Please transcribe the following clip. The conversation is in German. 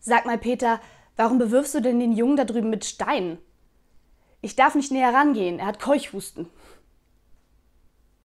Sag mal, Peter, warum bewirfst du denn den Jungen da drüben mit Steinen? Ich darf nicht näher rangehen, er hat Keuchhusten.